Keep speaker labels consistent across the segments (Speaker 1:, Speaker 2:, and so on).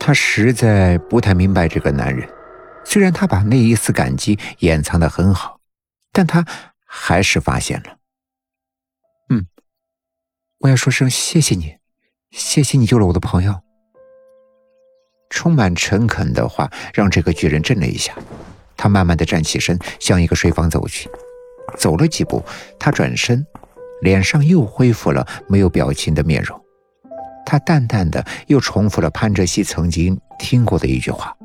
Speaker 1: 他实在不太明白这个男人。虽然他把那一丝感激掩藏的很好，但他还是发现了。嗯，我要说声谢谢你，谢谢你救了我的朋友。充满诚恳的话让这个巨人震了一下，他慢慢的站起身，向一个睡房走去。走了几步，他转身，脸上又恢复了没有表情的面容。他淡淡的又重复了潘哲熙曾经听过的一句话。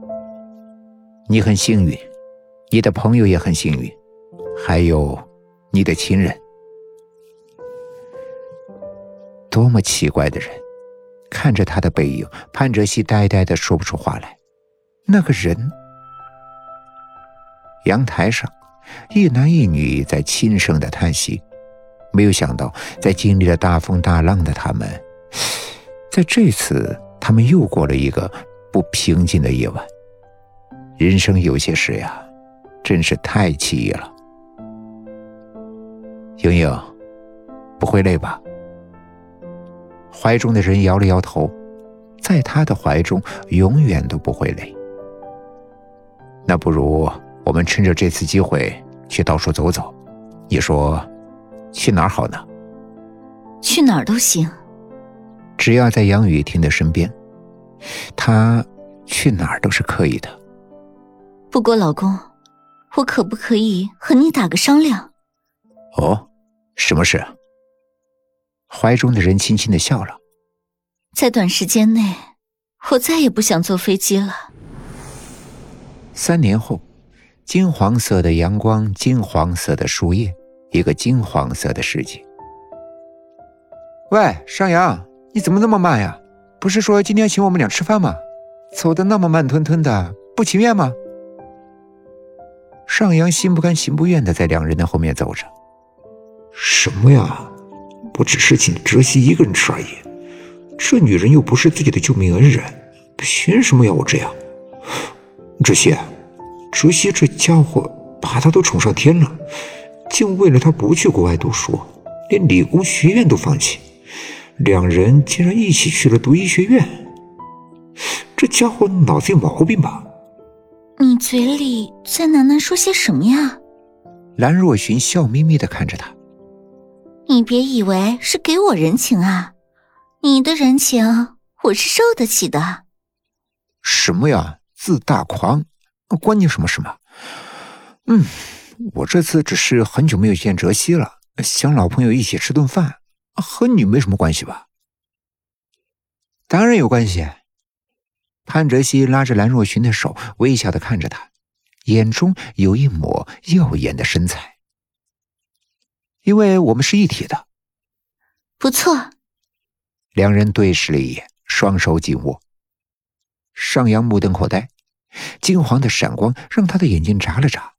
Speaker 1: 你很幸运，你的朋友也很幸运，还有你的亲人。多么奇怪的人！看着他的背影，潘哲熙呆呆的说不出话来。那个人，阳台上，一男一女在轻声的叹息。没有想到，在经历了大风大浪的他们，在这次，他们又过了一个不平静的夜晚。人生有些事呀，真是太奇异了。莹莹，不会累吧？怀中的人摇了摇头，在他的怀中永远都不会累。那不如我们趁着这次机会去到处走走，你说去哪儿好呢？
Speaker 2: 去哪儿都行，
Speaker 1: 只要在杨雨婷的身边，他去哪儿都是可以的。
Speaker 2: 不过，老公，我可不可以和你打个商量？
Speaker 1: 哦，什么事？怀中的人轻轻的笑了。
Speaker 2: 在短时间内，我再也不想坐飞机了。
Speaker 1: 三年后，金黄色的阳光，金黄色的树叶，一个金黄色的世界。喂，上阳，你怎么那么慢呀？不是说今天请我们俩吃饭吗？走的那么慢吞吞的，不情愿吗？上阳心不甘情不愿的在两人的后面走着。
Speaker 3: 什么呀？不只是请哲熙一个人吃而已。这女人又不是自己的救命恩人，凭什么要我这样？哲熙，哲熙这家伙把他都宠上天了，竟为了他不去国外读书，连理工学院都放弃。两人竟然一起去了读医学院。这家伙脑子有毛病吧？
Speaker 2: 你嘴里在喃喃说些什么呀？
Speaker 1: 蓝若寻笑眯眯的看着他。
Speaker 2: 你别以为是给我人情啊，你的人情我是受得起的。
Speaker 1: 什么呀，自大狂，关你什么事嘛？嗯，我这次只是很久没有见哲熙了，想老朋友一起吃顿饭，和你没什么关系吧？当然有关系。潘哲熙拉着蓝若寻的手，微笑的看着他，眼中有一抹耀眼的神采。因为我们是一体的，
Speaker 2: 不错。
Speaker 1: 两人对视了一眼，双手紧握。上扬目瞪口呆，金黄的闪光让他的眼睛眨了眨，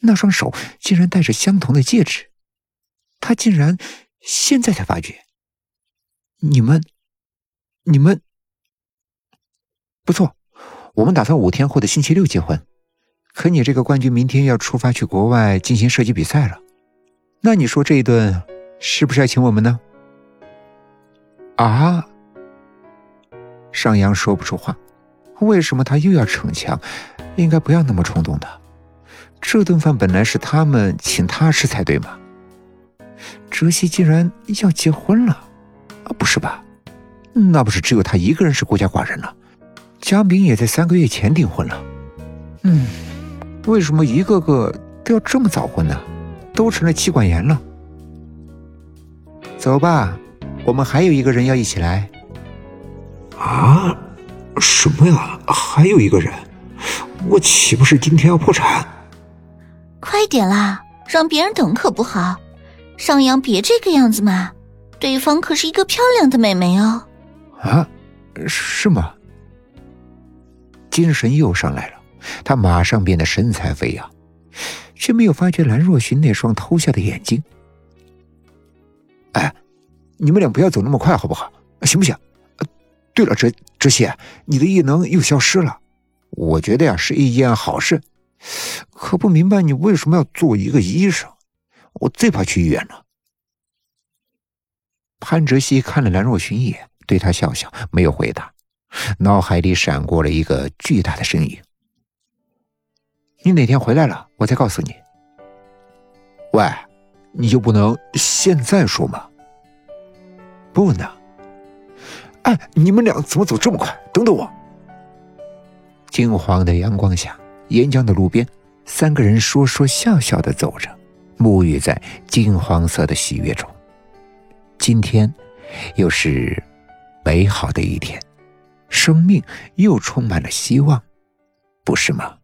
Speaker 1: 那双手竟然戴着相同的戒指，他竟然现在才发觉。你们，你们。不错，我们打算五天后的星期六结婚。可你这个冠军明天要出发去国外进行射击比赛了，那你说这一顿是不是要请我们呢？啊！上扬说不出话，为什么他又要逞强？应该不要那么冲动的。这顿饭本来是他们请他吃才对嘛。哲熙竟然要结婚了？啊，不是吧？那不是只有他一个人是孤家寡人了？江明也在三个月前订婚了，嗯，为什么一个个都要这么早婚呢？都成了妻管严了。走吧，我们还有一个人要一起来。
Speaker 3: 啊？什么呀？还有一个人？我岂不是今天要破产？
Speaker 2: 快点啦，让别人等可不好。上扬，别这个样子嘛，对方可是一个漂亮的美眉哦。
Speaker 1: 啊？是吗？精神又上来了，他马上变得神采飞扬，却没有发觉兰若寻那双偷笑的眼睛。哎，你们俩不要走那么快，好不好？行不行？对了，哲哲熙，你的异能又消失了，我觉得呀是一件好事，可不明白你为什么要做一个医生。我最怕去医院了。潘哲熙看了蓝若寻一眼，对他笑笑，没有回答。脑海里闪过了一个巨大的身影。你哪天回来了，我再告诉你。喂，你就不能现在说吗？不能。哎，你们俩怎么走这么快？等等我。金黄的阳光下，沿江的路边，三个人说说笑笑的走着，沐浴在金黄色的喜悦中。今天，又是美好的一天，生命又充满了希望，不是吗？